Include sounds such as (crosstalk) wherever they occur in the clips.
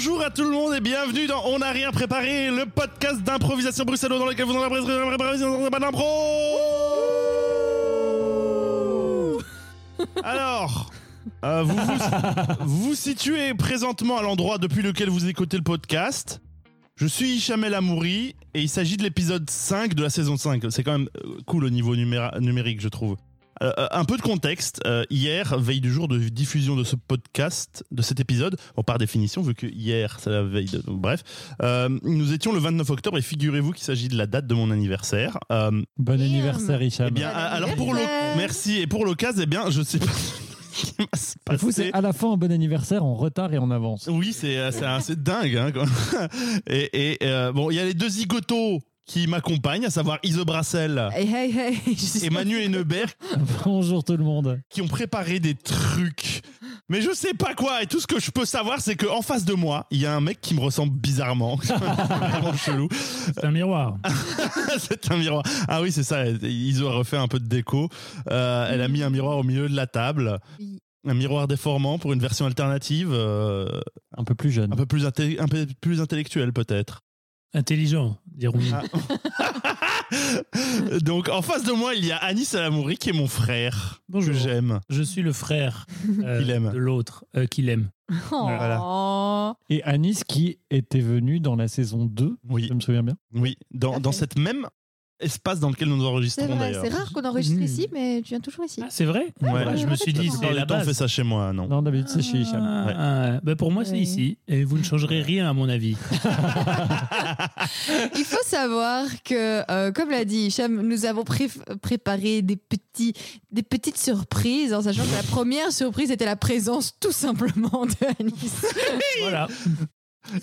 Bonjour à tout le monde et bienvenue dans On n'a rien préparé, le podcast d'improvisation bruxellois dans lequel vous en avez pas d'impro. Alors, euh, vous, vous vous vous situez présentement à l'endroit depuis lequel vous écoutez le podcast. Je suis Hicham El Amouri et il s'agit de l'épisode 5 de la saison 5. C'est quand même euh, cool au niveau numéra- numérique, je trouve. Euh, euh, un peu de contexte. Euh, hier, veille du jour de diffusion de ce podcast, de cet épisode, bon, par définition, vu que hier, c'est la veille de. donc, bref, euh, nous étions le 29 octobre et figurez-vous qu'il s'agit de la date de mon anniversaire. Euh, Bon anniversaire, Hicham. eh bien, Bon alors pour le. anniversaire. Merci. Et pour l'occasion, eh bien, je sais pas (laughs) ce qui va se C'est fou, passer. c'est à la fois un bon anniversaire en retard et en avance. Oui, c'est euh, c'est assez dingue. Hein, quoi. (laughs) Et, et, euh, bon, il y a les deux zigotos qui m'accompagnent, à savoir Ise Brassel Hey, hey, hey. (laughs) je suis- et Manu Hennebert, (laughs) Bonjour tout le monde. qui ont préparé des trucs. Mais je sais pas quoi. Et tout ce que je peux savoir, c'est qu'en face de moi, il y a un mec qui me ressemble bizarrement. (laughs) Vraiment chelou. C'est un miroir. c'est un miroir. Ah oui, c'est ça. Ils ont refait un peu de déco. Euh, elle a mis un miroir au milieu de la table. Un miroir déformant pour une version alternative, euh, Un peu plus jeune. un peu plus, inté- un peu plus intellectuelle peut-être. Intelligent, dirons-nous. Ah. (laughs) Donc en face de moi, il y a Anis Alamouri qui est mon frère. Bonjour. Que j'aime. Je suis le frère euh, Qu'il aime. de l'autre, euh, qu'il aime. Oh. Et Anis qui était venu dans la saison 2, Oui, je me souviens bien. oui. Dans, dans cette même espace dans lequel nous C'est enregistrons vrai, d'ailleurs. c'est rare qu'on enregistre Mmh. ici, mais tu viens toujours ici. Ah, c'est vrai Ouais. Je me suis dit, c'est la temps, on base. fait ça chez moi, non Non, d'habitude c'est chez Hicham. Ah, Ouais. ah, bah pour moi, c'est ici. Et vous ne changerez rien, à mon avis. (laughs) Il faut savoir que, euh, comme l'a dit Hicham, nous avons pré- préparé des, petits, des petites surprises, en sachant que la première surprise était la présence tout simplement de Anis. voilà.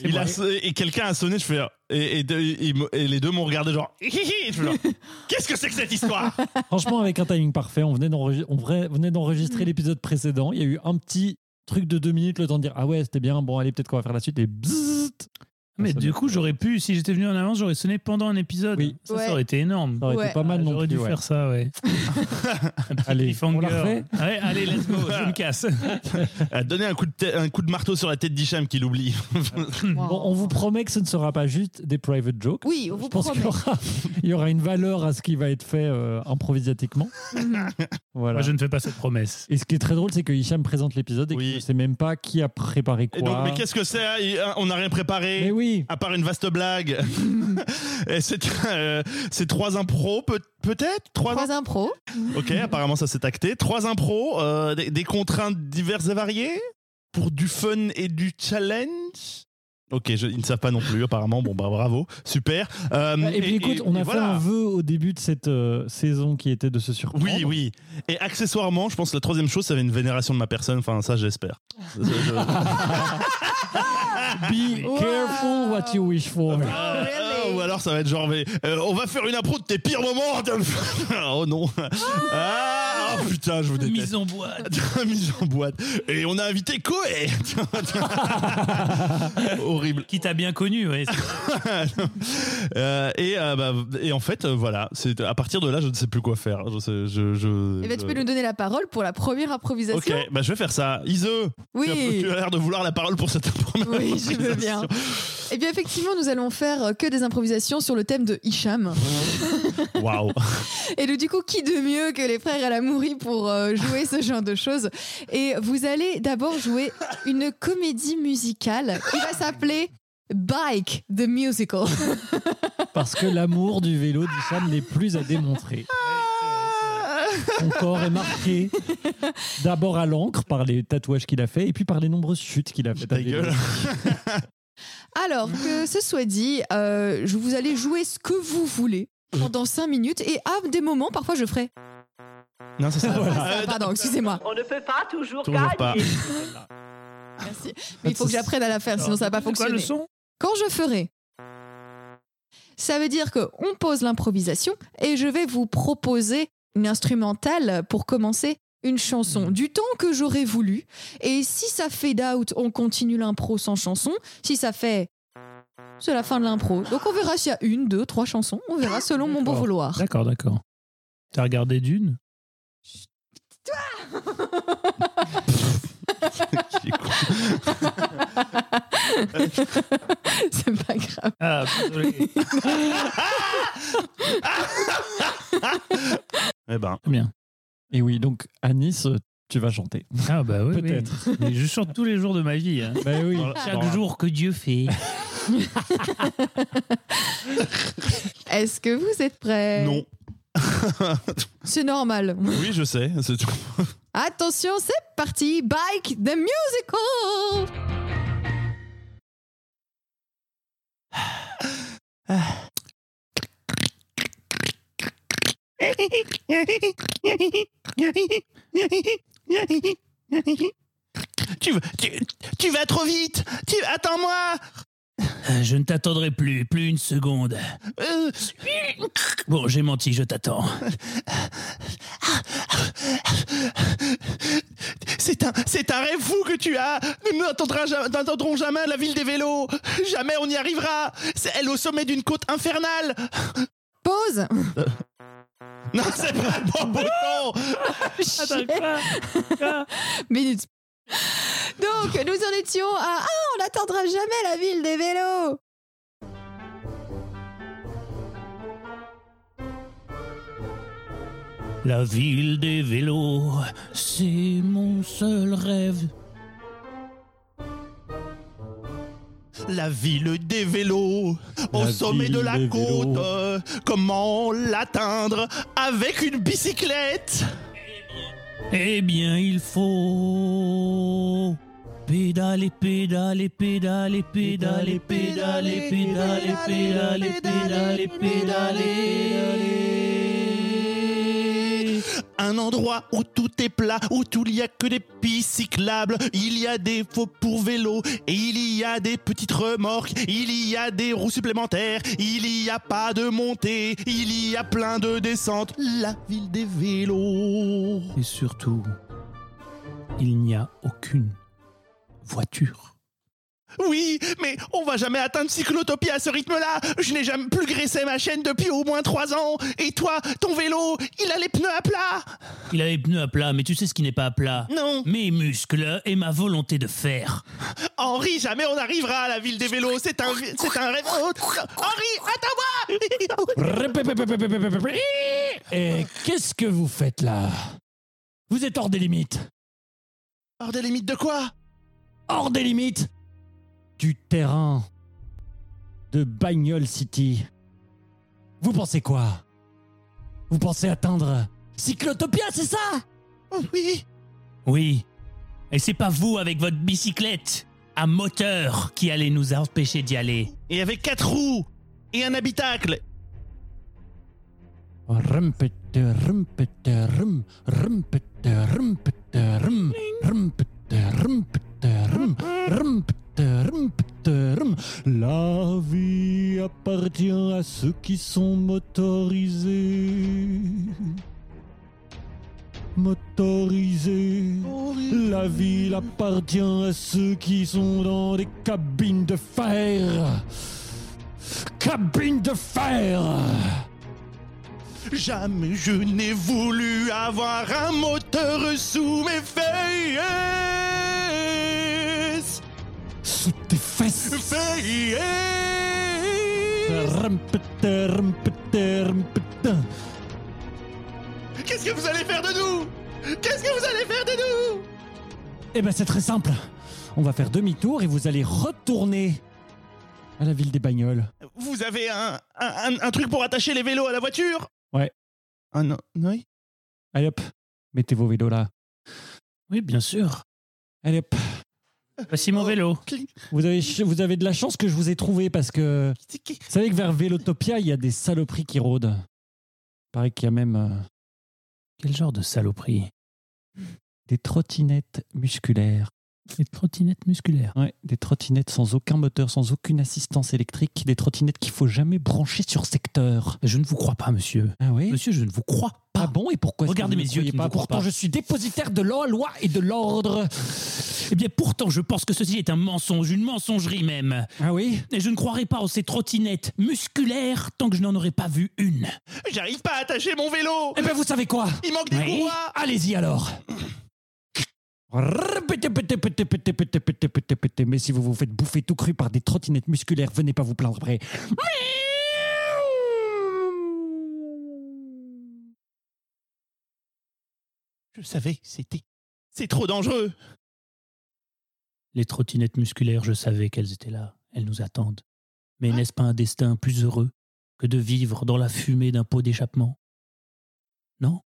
Il a, et quelqu'un a sonné, je fais. Et, et, de- et- et les deux m'ont regardé genre. (laughs) Qu'est-ce que c'est que cette histoire? Franchement, avec un timing parfait, on d'enregistrer, venait d'enregistrer Mm. l'épisode précédent. Il y a eu un petit truc de deux minutes, le temps de dire Ah ouais, c'était bien, bon, allez, peut-être qu'on va faire la suite. Et bzzzt Mais Ça du coup, j'aurais pu, si j'étais venu en avance, j'aurais sonné pendant un épisode. Oui. Ça, Ouais. ça aurait été énorme. Ça aurait Ouais. été pas mal non J'aurais dû ouais. faire ça, ouais. (laughs) Un petit Allez, on la refait Ouais, allez, let's go, je (laughs) me casse. Euh, Donnez un coup, de un coup de marteau sur la tête d'Hicham qui l'oublie. (laughs) Bon, on vous promet que ce ne sera pas juste des private jokes. Oui, on vous Je pense qu'il y promet. aura, il y aura une valeur à ce qui va être fait euh, improvisatiquement. Voilà. Moi, je ne fais pas cette promesse. Et ce qui est très drôle, c'est que Hicham présente l'épisode et Oui. qu'il ne sait même pas qui a préparé quoi. Et donc, mais qu'est-ce que c'est hein Il- On n'a rien préparé. Mais oui, À part une vaste blague. (laughs) Et c'est euh, c'est trois impros, peut- peut-être? Trois, Trois impros. Ok, apparemment ça s'est acté. Trois impros, euh, des, des contraintes diverses et variées? Pour du fun et du challenge? Ok, je- ils ne savent pas non plus apparemment. Bon bah bravo, super. Euh, et puis écoute, on a fait voilà. un vœu au début de cette euh, saison qui était de se surprendre. Oui, oui. Et accessoirement, je pense que la troisième chose, ça avait une vénération de ma personne. Enfin, ça, j'espère. Je- je- (laughs) Be Wow. careful what you wish for. Ah, ou alors ça va être genre, mais, euh, on va faire une impro de tes pires moments. (laughs) oh non. Ah, oh, putain, je vous déteste. Mise en boîte. (laughs) Mise en boîte. Et on a invité Koé. (laughs) Horrible. Qui t'a bien connu, ouais. Euh, et, euh, bah, et en fait, euh, voilà. C'est à partir de là, je ne sais plus quoi faire. Je sais, je, je, Eh ben, tu peux nous donner la parole pour la première improvisation. Ok, bah je vais faire ça. Ise, Oui. tu as, l'air de vouloir la parole pour cette première Oui, je veux bien. improvisation. Eh bien, effectivement, nous allons faire que des improvisations sur le thème de Hicham. (laughs) Waouh. (laughs) Et donc, du coup, qui de mieux que les frères Alamouri pour euh, jouer ce genre de choses? Et vous allez d'abord jouer une comédie musicale qui va s'appeler Bike the Musical. (laughs) Parce que l'amour du vélo d'Hicham n'est plus à démontrer. Son corps est marqué d'abord à l'encre par les tatouages qu'il a fait et puis par les nombreuses chutes qu'il a faites. Ta gueule. Alors, que ce soit dit, euh, je vous allez jouer ce que vous voulez pendant 5 minutes et à des moments, parfois, je ferai. Non, c'est ça. Ah, Euh, pardon, (laughs) excusez-moi. On ne peut pas toujours, Toujours gagner. pas. Merci. Mais il faut que j'apprenne à la faire, sinon ça va pas quoi fonctionner. le son? Quand je ferai, ça veut dire que on pose l'improvisation et je vais vous proposer une instrumentale pour commencer une chanson du temps que j'aurais voulu. Et si ça fade out, on continue l'impro sans chanson. Si ça fait c'est la fin de l'impro. Donc on verra s'il y a une, deux, trois chansons. On verra selon mon bon D'accord. vouloir. D'accord, d'accord. T'as regardé Dune? C'est pas grave. Ah, désolé. (laughs) Eh ben, bien. Et oui, donc à Nice, tu vas chanter. Ah, bah oui. Peut-être. oui. (laughs) Mais je chante tous les jours de ma vie. hein. Bah oui. Chaque jour que Dieu fait. (laughs) Est-ce que vous êtes prêts? Non. (laughs) C'est normal. Oui, je sais. c'est tout. Attention, c'est parti. Bike the musical. Tu, vas- tu, tu vas trop vite. Tu, attends-moi. Euh, Je ne t'attendrai plus, plus une seconde. Euh, Bon, j'ai menti, je t'attends. c'est un, c'est un rêve fou que tu as. Nous n'entendrons jamais, la ville des vélos. Jamais on y arrivera. C'est elle au sommet d'une côte infernale. Pause. Non, c'est pas le bon bouton. (laughs) Minute. Donc, nous en étions à Ah, on n'atteindra jamais la ville des vélos. La ville des vélos, c'est mon seul rêve. La ville des vélos, au La sommet de la côte. vélos. euh, Comment l'atteindre avec une bicyclette? Eh bien, il faut pédaler, pédaler, pédaler, pédaler, pédaler, pédaler, pédaler, pédaler, pédaler. Un endroit où tout est plat, où tout il y a que des pistes cyclables. Il y a des faux pour vélo et il y a des petites remorques. Il y a des roues supplémentaires. Il y a pas de montée. Il y a plein de descentes. La ville des vélos. Et surtout, il n'y a aucune voiture. Oui, mais on va jamais atteindre Cyclotopie à ce rythme-là. Je n'ai jamais plus graissé ma chaîne depuis au moins trois ans. Et toi, ton vélo, il a les pneus à plat. Il a les pneus à plat, mais tu sais ce qui n'est pas à plat Non. Mes muscles et ma volonté de faire. Henri, jamais on arrivera à la ville des vélos. C'est un, c'est un rêve. Oh, Henri, attends-moi. Et qu'est-ce que vous faites là? Vous êtes hors des limites. Hors des limites de quoi? Hors des limites du terrain de Bagnol City. Vous pensez quoi? Vous pensez atteindre Cyclotopia, c'est ça? Oh, Oui. Oui. Et c'est pas vous avec votre bicyclette à moteur qui allez nous empêcher d'y aller. Et avec quatre roues et un habitacle. La vie appartient à ceux qui sont motorisés. Motorisés. La ville appartient à ceux qui sont dans des cabines de fer. Cabines de fer. Jamais je n'ai voulu avoir un moteur sous mes fesses. Sous tes fesses. Qu'est-ce que vous allez faire de nous? Qu'est-ce que vous allez faire de nous? Eh ben c'est très simple. On va faire demi-tour et vous allez retourner à la ville des Bagnoles. Vous avez un, un, un- un truc pour attacher les vélos à la voiture? Ouais. Ah non, oui Allez hop, mettez vos vélos là. Oui, bien sûr. Allez hop. Voici mon vélo. Vous avez, vous avez de la chance que je vous ai trouvé parce que vous savez que vers Vélotopia, il y a des saloperies qui rôdent. Il paraît qu'il y a même euh, Quel genre de saloperie? des trottinettes musculaires. Des trottinettes musculaires. Ouais, des trottinettes sans aucun moteur, sans aucune assistance électrique, des trottinettes qu'il faut jamais brancher sur secteur. Je ne vous crois pas, monsieur. Ah oui? Monsieur, je ne vous crois pas. Ah bon Et pourquoi est-ce que Regardez vous ne mes yeux croyez qui pas Pourtant, pas. je suis dépositaire de la loi et de l'ordre. Eh bien, pourtant, je pense que ceci est un mensonge, une mensongerie même. Ah oui? Et je ne croirais pas en ces trottinettes musculaires tant que je n'en aurais pas vu une. J'arrive pas à attacher mon vélo Eh ben, vous savez quoi? Il manque des Oui. Allez-y alors Mais si vous vous faites bouffer tout cru par des trottinettes musculaires, venez pas vous plaindre après. Je savais, c'était. C'est trop dangereux. Les trottinettes musculaires, je savais qu'elles étaient là. Elles nous attendent. Mais n'est-ce pas un destin plus heureux que de vivre dans la fumée d'un pot d'échappement? Non?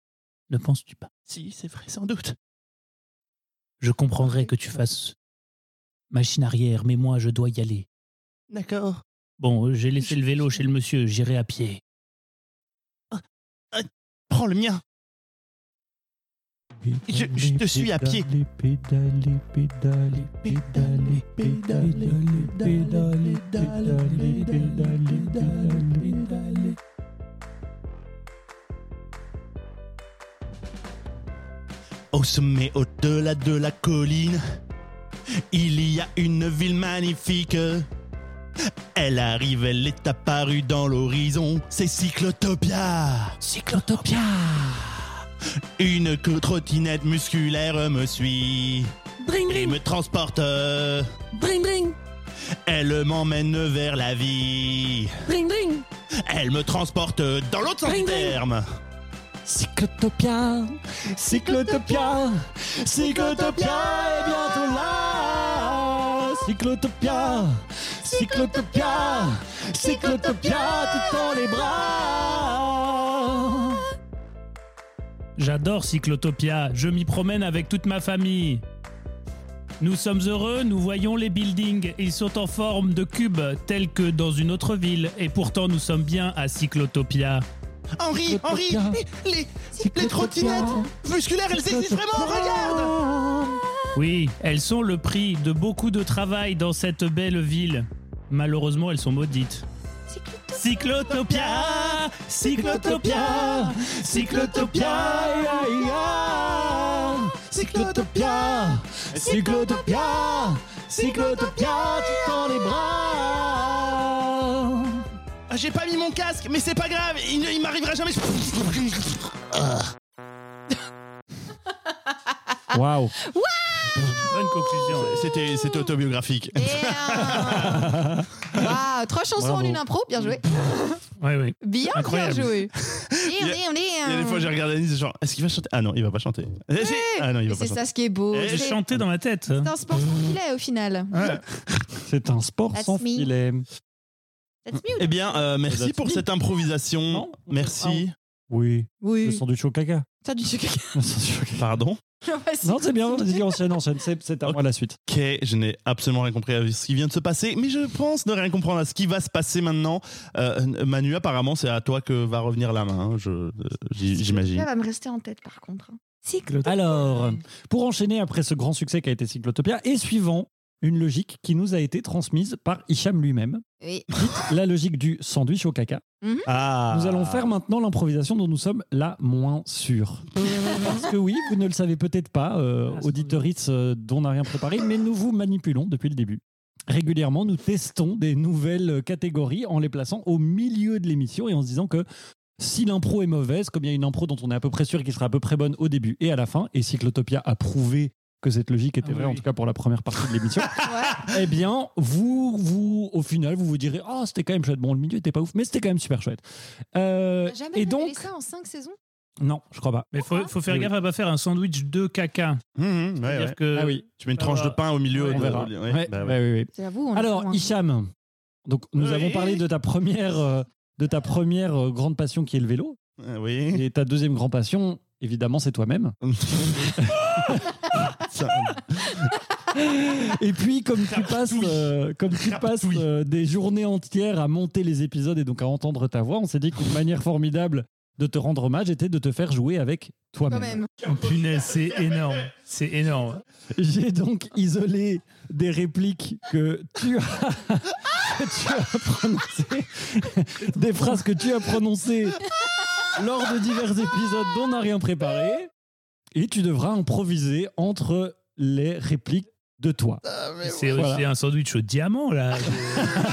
Ne penses-tu pas? Si, c'est vrai, sans doute. Je comprendrais que tu fasses machine arrière, mais moi, je dois y aller. D'accord. Bon, j'ai laissé le vélo chez le monsieur, j'irai à pied. Prends le mien. Je- je te suis à pied. Au sommet, au-delà de la colline, il y a une ville magnifique. Elle arrive, elle est apparue dans l'horizon, c'est Cyclotopia. Cyclotopia Une trottinette musculaire me suit Dring, et me transporte. dring, dring, Elle m'emmène vers la vie. dring, dring. Elle me transporte dans l'autre sens du terme. Cyclotopia, Cyclotopia, Cyclotopia est bientôt là. Cyclotopia, Cyclotopia, Cyclotopia, tu tends les bras. J'adore Cyclotopia, je m'y promène avec toute ma famille. Nous sommes heureux, nous voyons les buildings, ils sont en forme de cubes, tels que dans une autre ville, et pourtant nous sommes bien à Cyclotopia. Henri, Henri, les, les, les trottinettes musculaires, elles existent vraiment, regarde Oui, elles sont le prix de beaucoup de travail dans cette belle ville. Malheureusement, elles sont maudites. Cyclotopia, Cyclotopia, Cyclotopia, Cyclotopia, Cyclotopia, Cyclotopia, tu tends les bras. Ah, J'ai pas mis mon casque, mais c'est pas grave, il, ne- il m'arrivera jamais. (laughs) Waouh. Bonne conclusion. C'était, c'était autobiographique. Et, euh, (laughs) Waouh, trois chansons Bravo. en une impro, bien joué. Oui, oui. Bien, Incroyable. bien joué. Il y a- Il y a des fois, j'ai regardé Anis, c'est genre, est-ce qu'il va chanter? Ah non, il va pas chanter. Eh, si. Ah non, il Mais va pas c'est chanter. ça ce qui est beau. Eh, J'ai C'est chanté dans ma tête. c'est un sport sans filet au final. Ouais. C'est un sport That's sans me. filet. That's me. Eh bien, euh, merci That's pour me. cette improvisation. Non merci. Oui, le Oui. sandwich au caca. Ça du sucre. Le sandwich au caca. Pardon. (laughs) Non, c'est bien, vas-y, enchaîne, enchaîne. C'est c'est à moi la suite. Ok, je n'ai absolument rien compris à ce qui vient de se passer, mais je pense ne rien comprendre à ce qui va se passer maintenant. Euh, Manu, apparemment, c'est à toi que va revenir la main, hein, je- euh, j- Ça j'imagine. va me rester en tête par contre. hein. Cycle. Alors, pour enchaîner après ce grand succès qu'a été Cyclotopia, et suivant une logique qui nous a été transmise par Hicham lui-même, Oui. la logique du sandwich au caca. Ah. Nous allons faire maintenant l'improvisation dont nous sommes la moins sûrs. Parce que oui, vous ne le savez peut-être pas, euh, Ah, auditorice euh, dont on n'a rien préparé, mais nous vous manipulons depuis le début. Régulièrement, nous testons des nouvelles catégories en les plaçant au milieu de l'émission et en se disant que si l'impro est mauvaise, comme il y a une impro dont on est à peu près sûr qu'elle sera à peu près bonne au début et à la fin, et Cyclotopia a prouvé que cette logique était Ah vraie, oui. en tout cas pour la première partie de l'émission, (laughs) Ouais. eh bien, vous, vous, au final, vous vous direz, oh, c'était quand même chouette. Bon, le milieu était pas ouf, mais c'était quand même super chouette. Euh, Jamais et donc, ça en cinq saisons? Non, je crois pas. Mais faut, faut faire Oui, gaffe à pas faire un sandwich de caca. Mmh, mmh, ouais, que ah oui, Tu mets une tranche de pain au milieu. Ouais, de- on verra. ouais, Ouais, bah ouais. ouais, oui, oui. J'avoue. on est Alors. Hicham, donc nous Oui. avons parlé de ta première, euh, de ta première euh, grande passion qui est le vélo, Euh, Oui. et ta deuxième grande passion, évidemment, c'est toi-même. (laughs) Et puis, comme tu passes, euh, comme tu passes euh, des journées entières à monter les épisodes et donc à entendre ta voix, on s'est dit qu'une manière formidable de te rendre hommage était de te faire jouer avec toi-même. même. Oh, punaise, c'est énorme. C'est énorme. J'ai donc isolé des répliques que tu as, (laughs) que tu as prononcées, des phrases que tu as prononcées lors de divers épisodes dont on n'a rien préparé, et tu devras improviser entre les répliques de toi. C'est Voilà. c'est un sandwich au diamant, là.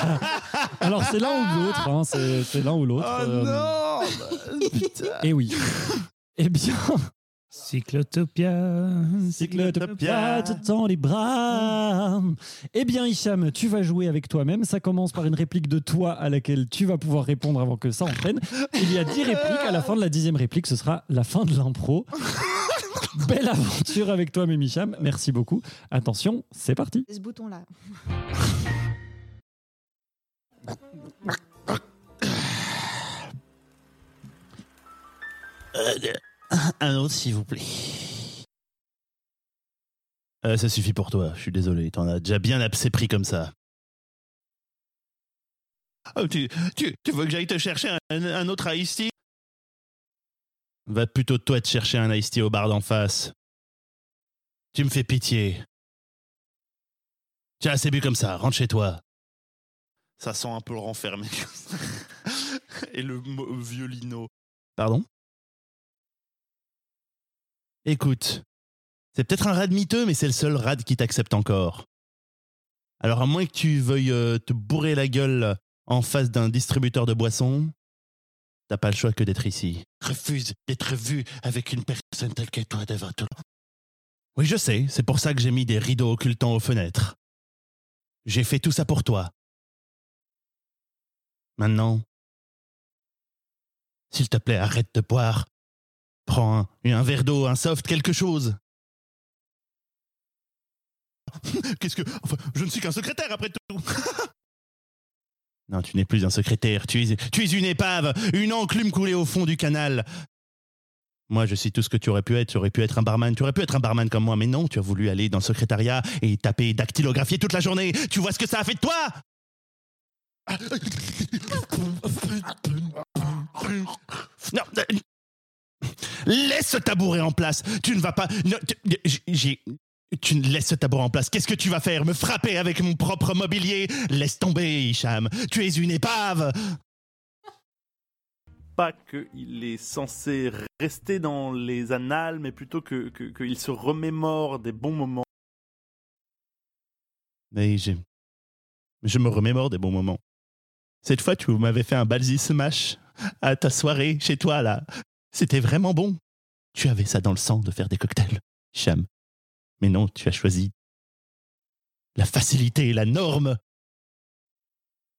(laughs) Alors c'est l'un ou l'autre, hein, c'est c'est l'un ou l'autre. Oh euh, non Putain. Et oui. Eh bien, Cyclotopia. Cyclotopia te tend les bras. Eh bien, Hicham, tu vas jouer avec toi-même. Ça commence par une réplique de toi à laquelle tu vas pouvoir répondre avant que ça entraîne. Il y a dix répliques. À la fin de la dixième réplique, ce sera la fin de l'impro. (laughs) Belle aventure avec toi, même Hicham. Merci beaucoup. Attention, c'est parti. Ce bouton-là. (coughs) Un autre, s'il vous plaît. Euh, ça suffit pour toi, je suis désolé. T'en as déjà bien assez pris comme ça. Oh, tu, tu, tu veux que j'aille te chercher un, un autre Ice Tea? Va plutôt toi te chercher un Ice Tea au bar d'en face. Tu me fais pitié. Tiens, c'est bu comme ça, rentre chez toi. Ça sent un peu le renfermé. (laughs) Et le violino. Pardon? Écoute, c'est peut-être un rad miteux, mais c'est le seul rad qui t'accepte encore. Alors à moins que tu veuilles euh, te bourrer la gueule en face d'un distributeur de boissons, t'as pas le choix que d'être ici. Refuse d'être vu avec une personne telle que toi devant tout le monde. Oui, je sais, c'est pour ça que j'ai mis des rideaux occultants aux fenêtres. J'ai fait tout ça pour toi. Maintenant, s'il te plaît, arrête de boire. Prends un, un verre d'eau, un soft, quelque chose. (laughs) Qu'est-ce que... Enfin, je ne suis qu'un secrétaire après tout. (laughs) non, tu n'es plus un secrétaire. Tu es, tu es une épave, une enclume coulée au fond du canal. Moi, je suis tout ce que tu aurais pu être. Tu aurais pu être un barman. Tu aurais pu être un barman comme moi. Mais non, tu as voulu aller dans le secrétariat et taper dactylographier toute la journée. Tu vois ce que ça a fait de toi? (laughs) Non, euh, laisse ce tabouret en place. Tu ne vas pas. tu- j'ai. Tu ne laisses ce tabouret en place. Qu'est-ce que tu vas faire? Me frapper avec mon propre mobilier? Laisse tomber, Hicham. Tu es une épave. pas qu'il est censé rester dans les annales, mais plutôt que que- qu'il se remémore des bons moments. Mais j'ai- je me remémore des bons moments. Cette fois, tu m'avais fait un balzi smash à ta soirée chez toi, là. C'était vraiment bon. Tu avais ça dans le sang de faire des cocktails, Hicham. Mais non, tu as choisi la facilité, la norme.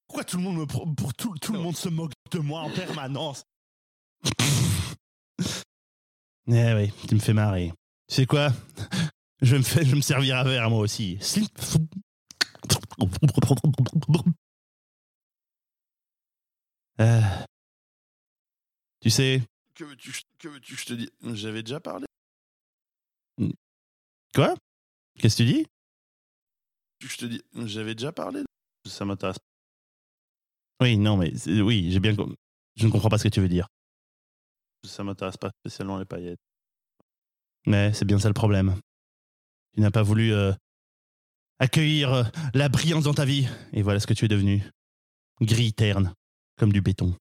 Pourquoi tout le monde me pro- pour tout, tout le monde se moque de moi en permanence? (laughs) Eh oui, tu me fais marrer. Tu sais quoi? Je vais me faire, je vais me servir à verre moi aussi. Slip. Euh, tu sais. Que veux-tu que veux-tu que je te dise? J'avais déjà parlé. Quoi? Qu'est-ce que tu dis? Je te dis J'avais déjà parlé. Ça m'intéresse. Oui, non, mais oui, j'ai bien. Je ne comprends pas ce que tu veux dire. Ça m'intéresse pas spécialement les paillettes. Mais c'est bien ça le problème. Tu n'as pas voulu euh, accueillir euh, la brillance dans ta vie. Et voilà ce que tu es devenu. Gris terne, comme du béton.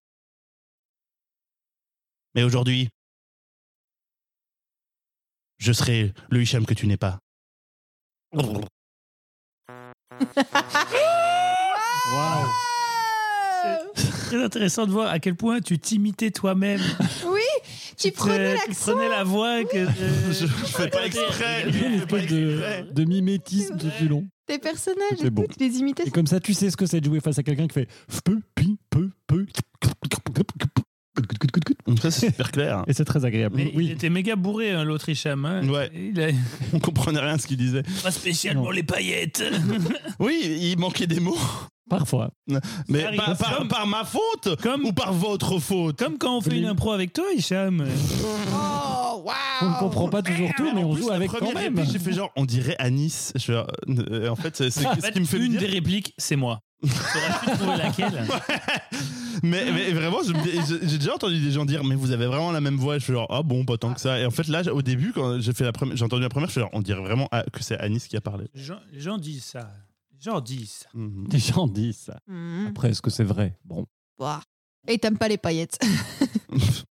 Mais aujourd'hui, je serai le Hicham que tu n'es pas. Waouh. Très intéressant de voir à quel point tu t'imitais toi-même. Oui, tu prenais Tu prenais la voix que. euh, Je- je fais pas exprès. Il y a une espèce de, mimétisme tout du long. Tes personnages, C'est et bon. tu les imitais. Et comme ça, tu sais ce que c'est de jouer face à quelqu'un qui fait peu, pi, peu, peu. Ça, c'est super clair. Et c'est très agréable. Mais il était méga bourré, hein, l'autre Hicham. hein. Ouais. Il a (laughs) On comprenait rien à ce qu'il disait. pas spécialement Non. les paillettes. (laughs) Oui, il manquait des mots. Parfois. Mais par, par- Comme- par ma faute Comme- ou par votre faute? Comme quand on fait une impro avec toi, Hicham. Oh, waouh On ne comprend pas toujours tout, mais on plus, joue avec quand même. J'ai fait genre, on dirait Anis. Je fais, euh, en fait, c'est ce qui me fait une dire. des répliques, c'est moi. (laughs) T'aurais pu trouver laquelle mais, mais vraiment, j'ai déjà entendu des gens dire, mais vous avez vraiment la même voix. Je fais genre, ah bon, pas tant que ça. Et en fait, là, au début, quand j'ai fait la première, j'ai entendu la première, je fais genre, on dirait vraiment ah, que c'est Anis qui a parlé. Les gens, les gens disent ça. Les gens disent ça. Mhm. Les gens disent ça. Hmm, Après, est-ce que c'est vrai? Bon. bah. Et t'aimes pas les paillettes. (laughs)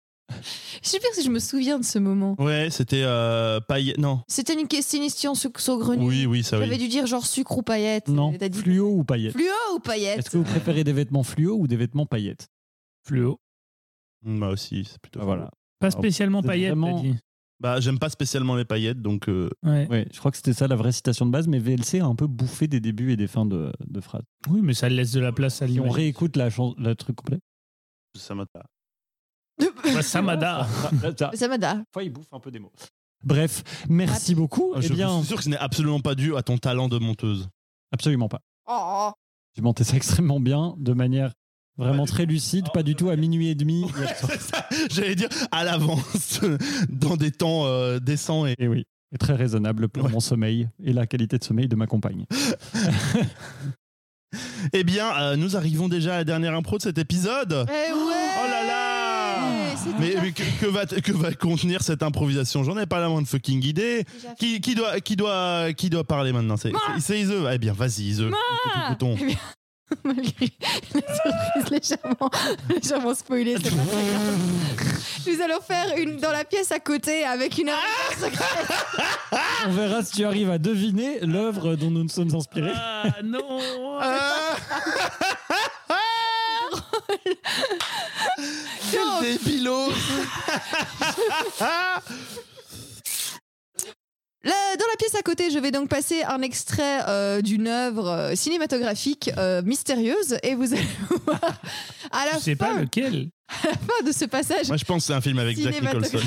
Je sais pas si je me souviens de ce moment. Ouais, c'était euh, paille. Non. C'était une question sucre saugrenu. Oui, oui, ça J'avais oui. dû dire genre sucre ou paillettes. Non. T'as dit Fluo ou paillettes fluo ou paillettes Est-ce que vous préférez des vêtements fluo ou des vêtements paillettes? Fluo. Moi aussi, c'est plutôt. Ah, Voilà. Pas spécialement c'est paillettes, vraiment- t'as dit. Bah, j'aime pas spécialement les paillettes, donc. euh, Ouais. Ouais, je crois que c'était ça la vraie citation de base, mais VLC a un peu bouffé des débuts et des fins de, de phrases. Oui, mais ça laisse de la place à Si on l'image. réécoute la chan- le truc complet. ça m'a. Bah, (laughs) Samada. Samada. Fois, il bouffe un peu des mots. Bref, merci beaucoup. Ah, eh je bien, suis sûr que ce n'est absolument pas dû à ton talent de monteuse. absolument pas. Oh. J'ai monté ça extrêmement bien, de manière vraiment Ouais, très lucide, pas du tout à minuit et demi. (laughs) C'est ça, J'allais dire à l'avance, (laughs) dans des temps euh, décents et. Et oui, et très raisonnable pour Ouais. mon sommeil et la qualité de sommeil de ma compagne. Eh bien, euh, nous arrivons déjà à la dernière impro de cet épisode. Eh ouais Oh là là Mais, que, que va, que va contenir cette improvisation J'en ai pas la moindre fucking idée. Qui, qui doit, qui, doit, qui doit parler maintenant C'est c'est- c'est Ise Eh bien, vas-y, Ise. Écoutons. Eh bien, (laughs) malgré la surprise légèrement, (laughs) légèrement spoilée, c'est pas très grave. Nous allons faire une dans la pièce à côté avec une arme secrète. (laughs) On verra si tu arrives à deviner l'œuvre dont nous nous sommes inspirés. Ah non Ah Quel débilos là, dans la pièce à côté, je vais donc passer un extrait euh, d'une œuvre euh, cinématographique euh, mystérieuse et vous allez (laughs) voir à la Je sais fin, pas lequel. (laughs) à la fin de ce passage Moi, je pense que c'est un film avec Jack Nicholson.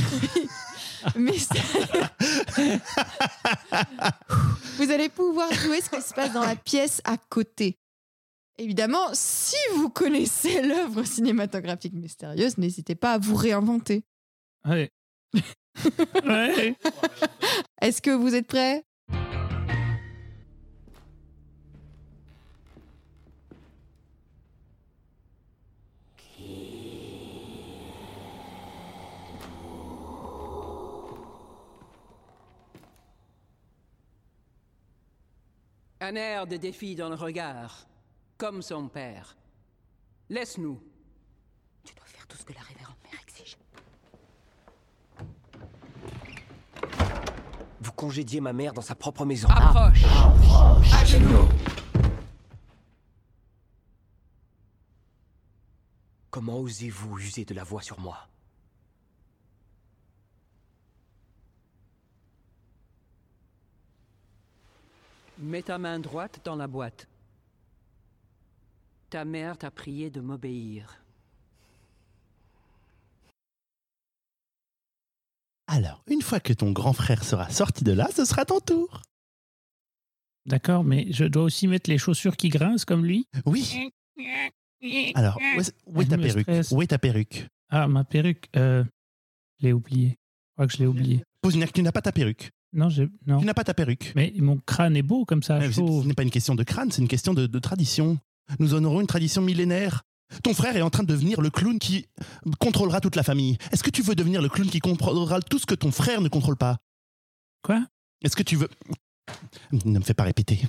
(laughs) vous allez pouvoir jouer ce qui se passe dans la pièce à côté. Évidemment, si vous connaissez (laughs) l'œuvre cinématographique mystérieuse, n'hésitez pas à vous réinventer. Ouais. (laughs) ouais. Est-ce que vous êtes prêts? Un air de défi dans le regard, comme son père. Laisse-nous. Tu dois faire tout ce que la révérende mère exige. Vous congédiez ma mère dans sa propre maison. Approche. À genoux. Comment osez-vous user de la voix sur moi? Mets ta main droite dans la boîte. Ta mère t'a prié de m'obéir. Alors, une fois que ton grand frère sera sorti de là, ce sera ton tour. D'accord, mais je dois aussi mettre les chaussures qui grincent comme lui? Oui. Alors, où est, où est Je ta perruque? stresse. Où est ta perruque? Ah, ma perruque, euh, je l'ai oubliée. Je crois que je l'ai oubliée. Posinac, tu n'as pas ta perruque? Non, j'ai non. Tu n'as pas ta perruque? Mais mon crâne est beau comme ça, chauve. ce n'est pas une question de crâne, c'est une question de, de tradition. Nous honorons une tradition millénaire. Ton frère est en train de devenir le clown qui contrôlera toute la famille. Est-ce que tu veux devenir le clown qui contrôlera tout ce que ton frère ne contrôle pas? Quoi? Est-ce que tu veux... Ne me fais pas répéter.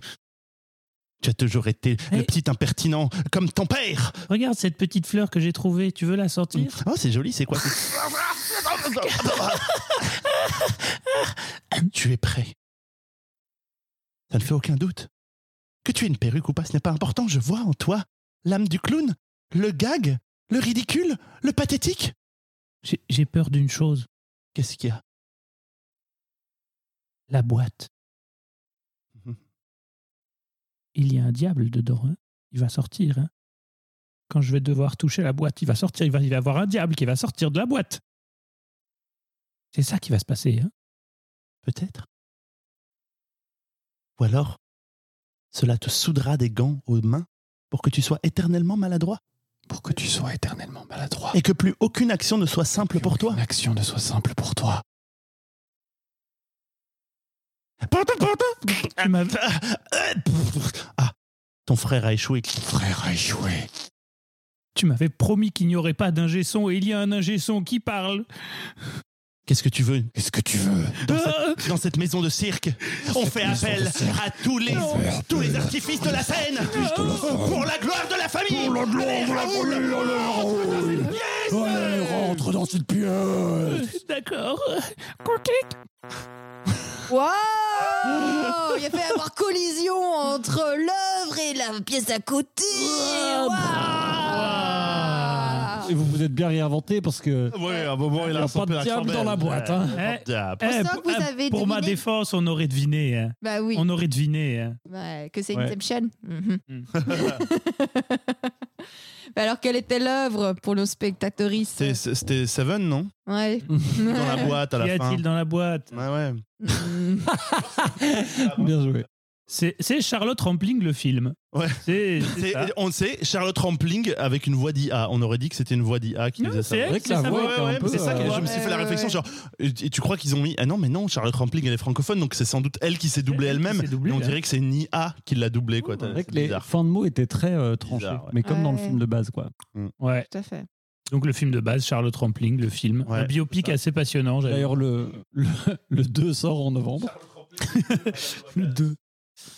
Tu as toujours été le Hey. petit impertinent, comme ton père. Regarde cette petite fleur que j'ai trouvée. Tu veux la sortir? Oh, c'est joli, c'est quoi? (laughs) Tu es prêt? Ça ne fait aucun doute. Que tu aies une perruque ou pas, ce n'est pas important. Je vois en toi l'âme du clown, le gag, le ridicule, le pathétique. J'ai peur d'une chose. Qu'est-ce qu'il y a? La boîte. Mhm. Il y a un diable dedans. hein. Il va sortir. hein. Quand je vais devoir toucher la boîte, il va sortir. Il va, il va y avoir un diable qui va sortir de la boîte. C'est ça qui va se passer. hein. Peut-être. Ou alors, cela te soudra des gants aux mains pour que tu sois éternellement maladroit Pour que tu sois éternellement maladroit. et que plus aucune action ne soit simple pour toi. Une action ne soit simple pour toi. Tu m'as- Ah, ton frère a échoué. Frère a échoué. Tu m'avais promis qu'il n'y aurait pas d'ingé son et il y a un ingé son qui parle. Qu'est-ce que tu veux Qu'est-ce que tu veux dans Ah cette, dans cette maison de cirque On fait appel à tous les, tous les artifices de la scène pour la gloire de la famille. Pour la gloire de la famille, allez, Allez, rentre dans cette pièce. D'accord. Cric. Waouh Il a fait y avoir collision entre l'œuvre et la pièce à côté. Waouh et vous vous êtes bien réinventé parce que Ouais, à un moment, il a pas de peu diable dans la boîte. Hein. On sent pour, vous avez pour ma deviné. défense, on aurait deviné. hein. Bah oui. On aurait deviné. hein. Ouais, que c'est Ouais. Inception. Mhm. Mm. (laughs) Bah alors, quelle était l'œuvre pour nos spectatoristes C'était- C'était Seven, non? Ouais. (laughs) Dans la boîte à Qu'y la fin. a-t-il dans la boîte? Ouais, ouais. Mm. (laughs) Bien joué. C'est Charlotte Rampling le film. Ouais. Ça. On sait, Charlotte Rampling avec une voix d'IA. On aurait dit que c'était une voix d'IA qui Non, faisait ça. elle, vrai que c'est voix un Ouais, peu, ça que euh, je me suis fait la réflexion. Genre, et tu crois qu'ils ont mis Ah non, mais non, Charlotte Rampling elle est francophone, donc c'est sans doute elle qui s'est doublée elle-même. Mais on dirait que c'est une IA qui l'a doublée, quoi. Vrai que les bizarre. fins de mots étaient très euh, Bizarre, ouais. mais comme dans le film de base, quoi. Ouais. Tout à fait. Donc le film de base, Charlotte Rampling, le film. Ouais, un biopic ça. assez passionnant. D'ailleurs, le, le, (laughs) le 2 sort en novembre. (laughs) le 2.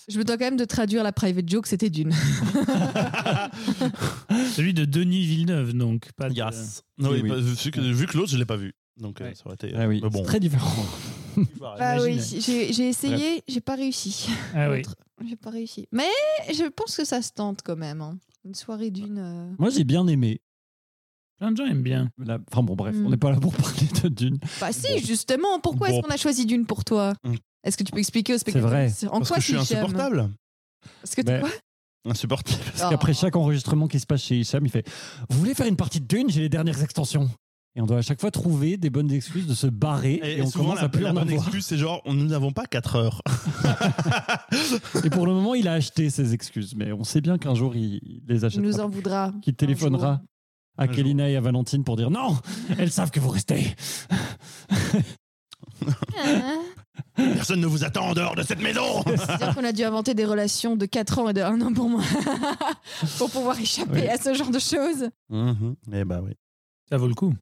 Je me dois quand même de traduire la private joke, c'était d'une. (laughs) Celui de Denis Villeneuve, donc. Pas de- Yes. Non, Oui, oui, bah, vu, que, vu que l'autre, je l'ai pas vu. Donc euh, Ouais. ça aurait été. Ah oui, bon. très différent. Ah oui, j'ai j'ai essayé, j'ai pas réussi. Ah oui. J'ai pas réussi. Mais je pense que ça se tente quand même. hein. Une soirée d'une. euh, Moi, j'ai bien aimé. Plein de gens aiment bien. La- Enfin bon, bref, Mm. on n'est pas là pour (laughs) parler de Dune. Bah si, Bon. justement. Pourquoi Bon. est-ce qu'on a choisi d'une pour toi? Mm. Est-ce que tu peux expliquer aux spectateurs vrai. En Parce quoi que je suis c'est Hicham insupportable. Parce que tu Mais- quoi Insupportable. Parce qu'après chaque enregistrement qui se passe chez Hicham, il fait Vous voulez faire une partie de Dune J'ai les dernières extensions. Et on doit à chaque fois trouver des bonnes excuses de se barrer et, Et, on souvent, commence la, à plus la en bonne avoir. excuse, c'est genre, on- nous n'avons pas 4 heures. (laughs) Et pour le moment, il a acheté ses excuses, mais on sait bien qu'un jour il il les Il achètera. nous en voudra. Qui téléphonera à Un Kelina et à Valentine pour dire Non Elles savent que vous restez. (laughs) (laughs) Personne ne vous attend en dehors de cette maison. (laughs) C'est-à-dire qu'on a dû inventer des relations de 4 ans et de 1 an pour moi. (laughs) pour pouvoir échapper Oui. à ce genre de choses. Mhm. Eh bah oui. Ça vaut le coup.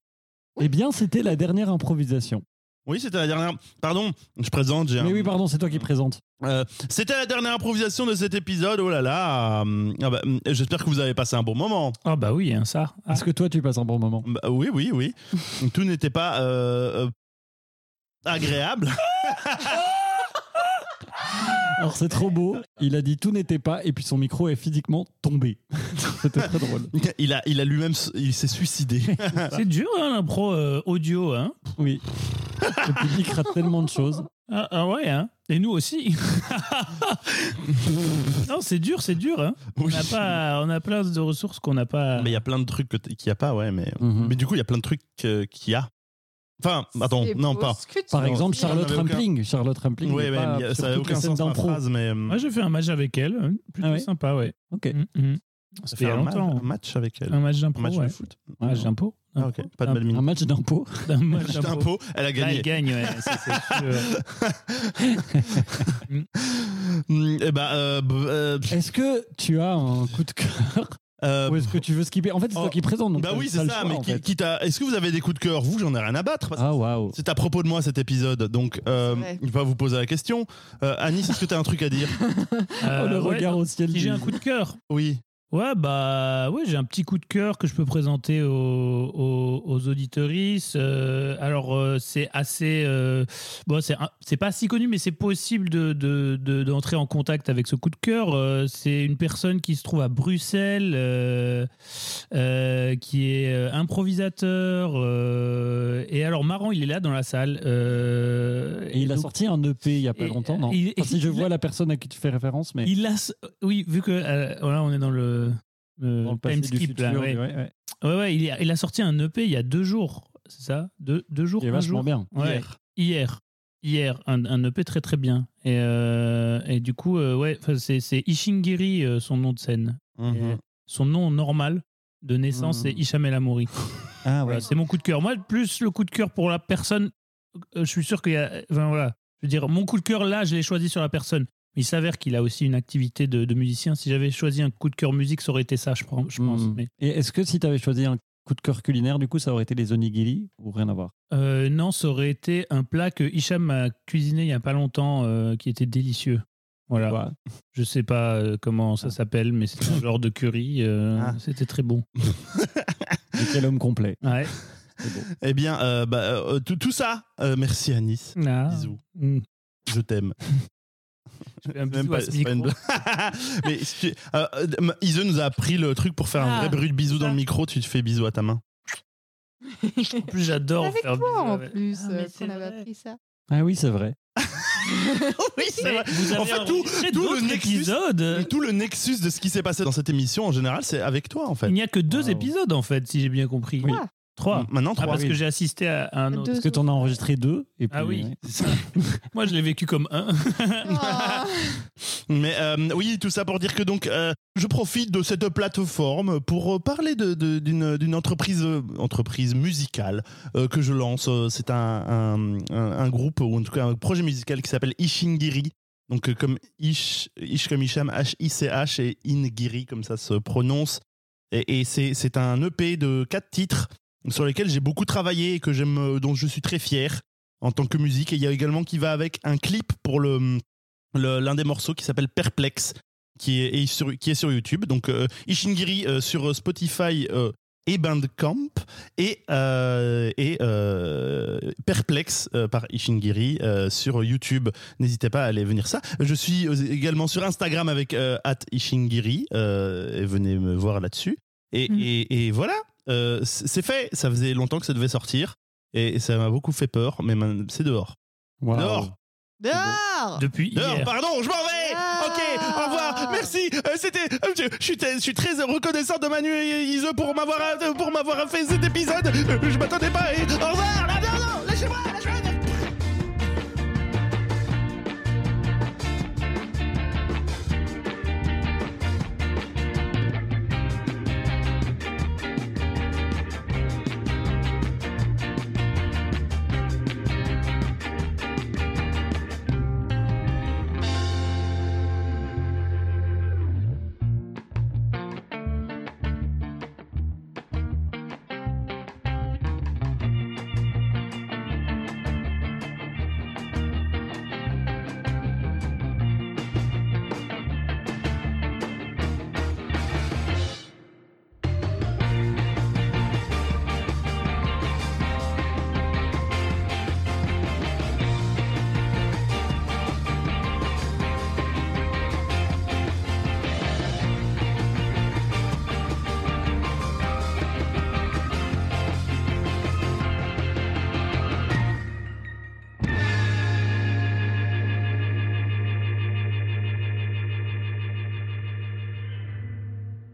Eh bien, c'était la dernière improvisation. Oui, c'était la dernière. Pardon, je présente. j'ai un- Mais oui, pardon, c'est toi qui présente. Euh, c'était la dernière improvisation de cet épisode. Oh là là. euh, ah bah, hum, J'espère que vous avez passé un bon moment. Ah bah oui, hein, ça. Ah. Est-ce que toi, tu passes un bon moment? Bah, oui, oui, oui. Tout n'était pas euh, euh, agréable. (laughs) Alors, c'est trop beau. Il a dit tout n'était pas, et puis son micro est physiquement tombé. (laughs) C'était très drôle. Il a, il a lui-même, il s'est suicidé. (laughs) C'est dur hein, l'impro euh, audio. Hein. Oui. Le public rate tellement de choses. Ah, ah ouais, hein. Et nous aussi. non, c'est dur, c'est dur. Hein. On, a pas, on a plein de ressources qu'on n'a pas. Mais il y a plein de trucs qu'il n'y a pas, ouais. Mais, Mhm. mais du coup, il y a plein de trucs qu'il y a. Enfin, attends, non, pas. Par exemple, Charlotte aucun- Rampling. Charlotte Rampling. Oui, sur ça n'a aucun sens dans la d'impro. phrase, mais. euh, Moi, j'ai fait un match avec elle. hein. Plutôt Ah ouais sympa, ouais. Ok. Mm, mm. ça fait un, longtemps. un match avec elle. Un match Un d'impro, match ouais. de foot. Un match d'impro. Ah, ok, pas de Un, badminton. un match d'impôt. (laughs) Un match d'impôt, elle a Là, elle gagné. gagne, ouais. c'est sûr. (laughs) Est-ce que tu as un coup de cœur euh, Ou est-ce que tu veux skipper? En fait, c'est oh, toi qui présente. donc bah oui, c'est ça. choix, mais qui- quitte à- est-ce que vous avez des coups de cœur? Vous, j'en ai rien à battre. parce que Ah, waouh. C'est à propos de moi cet épisode, donc euh, je vais pas vous poser la question. Euh, Anis, est-ce que tu as un truc à dire? Euh, (laughs) Oh, le ouais, regard au ciel. Si j'ai un coup de cœur. Oui. Ouais, bah, ouais, j'ai un petit coup de cœur que je peux présenter aux, aux, aux. Euh, alors, euh, c'est assez. euh, bon, c'est pas si connu, mais c'est possible d'entrer de, de, d'entrer en contact avec ce coup de cœur. C'est une personne qui se trouve à Bruxelles, qui est improvisateur. et alors, marrant, il est là dans la salle. Et il a sorti un EP il y a pas et- longtemps, non il- Enfin, Si je vois la personne à qui tu fais référence, mais Il a. Oui, vu que. voilà, on est dans le. Euh, passé time skip, là, ouais. ouais, ouais. Ouais, ouais, il, a, il a sorti un EP il y a deux jours, c'est ça? Deux, deux jours Qui est un vachement jour? bien. Ouais, Hier. Hier, un, un EP très très bien. Et, euh, et du coup, euh, ouais, c'est c'est Ishingiri, euh, son nom de scène. Mhm. Et son nom normal de naissance, Mhm. c'est Isham El Amouri. (laughs) Ah ouais. Voilà, c'est mon coup de cœur. Moi, plus le coup de cœur pour la personne, euh, je suis sûr qu'il y a. Enfin voilà. Je veux dire, mon coup de cœur là, je l'ai choisi sur la personne. Il s'avère qu'il a aussi une activité de, de musicien. Si j'avais choisi un coup de cœur musique, ça aurait été ça, je, pense. Mais, Et est-ce que si tu avais choisi un coup de cœur culinaire, du coup, ça aurait été les onigiri ou rien à voir? Euh, non, ça aurait été un plat que Hicham a cuisiné il y a pas longtemps, euh, qui était délicieux. Voilà. Quoi? Je sais pas euh, comment ça s'appelle, mais c'est un genre de curry. euh, Ah. C'était très bon. (laughs) Quel homme complet? Ouais. Beau. Eh bien, euh, bah, euh, tout, tout ça, euh, merci Anis. Ah. Bisous. Mm. Je t'aime. Je fais un C'est même bisou pas- à ce micro. (laughs) Mais si tu- euh, euh, Ise nous a appris le truc pour faire un Ah, vrai bruit de bisou dans le micro. Tu te fais bisou à ta main. (laughs) En plus, j'adore Avec faire toi en plus Ah, euh, qu'on avait appris ça. Ah oui, c'est vrai. (laughs) oui, c'est vrai. Vous En fait, tout, le nexus, épisodes. tout le nexus de ce qui s'est passé dans cette émission en général, c'est avec toi en fait. Il n'y a que deux Wow. épisodes en fait, si j'ai bien compris. Oui. Trois. Maintenant, Ah, trois. parce que j'ai assisté à un Deux. autre. Parce que t'en as enregistré deux. Et puis, Ah oui. (laughs) Moi, je l'ai vécu comme un. Ah. (laughs) Mais euh, oui, tout ça pour dire que donc euh, je profite de cette plateforme pour euh, parler de- de- d'une d'une entreprise euh, entreprise musicale euh, que je lance. C'est un, un, un- un groupe ou en tout cas un projet musical qui s'appelle Ishingiri. Donc euh, comme Ish, Ish comme Isham, H-I-C-H et Ingiri comme ça se prononce. Et, et c'est c'est un EP de quatre titres sur lesquels j'ai beaucoup travaillé et que j'aime, euh, dont je suis très fier en tant que musique. Et il y a également qui va avec un clip pour le l'un des morceaux qui s'appelle Perplex, qui est, est sur, qui est sur YouTube. Donc euh, Ishingiri euh, sur Spotify euh, et Bandcamp et, et Perplex par Ishingiri sur YouTube. N'hésitez pas à aller venir ça. Je suis également sur Instagram avec at Ishingiri et venez me voir là-dessus. Et, et- et voilà, euh, c'est fait. Ça faisait longtemps que ça devait sortir et ça m'a beaucoup fait peur, mais c'est dehors. Dehors. Dehors Depuis Dehors, hier. pardon, je m'en vais. Ah. Ok, au revoir, merci. Euh, C'était, euh, je, suis, très- je suis très reconnaissant de Manu et Ise pour m'avoir, pour m'avoir fait cet épisode. Je m'attendais pas. Et au revoir. Non, non, non, lâchez-moi.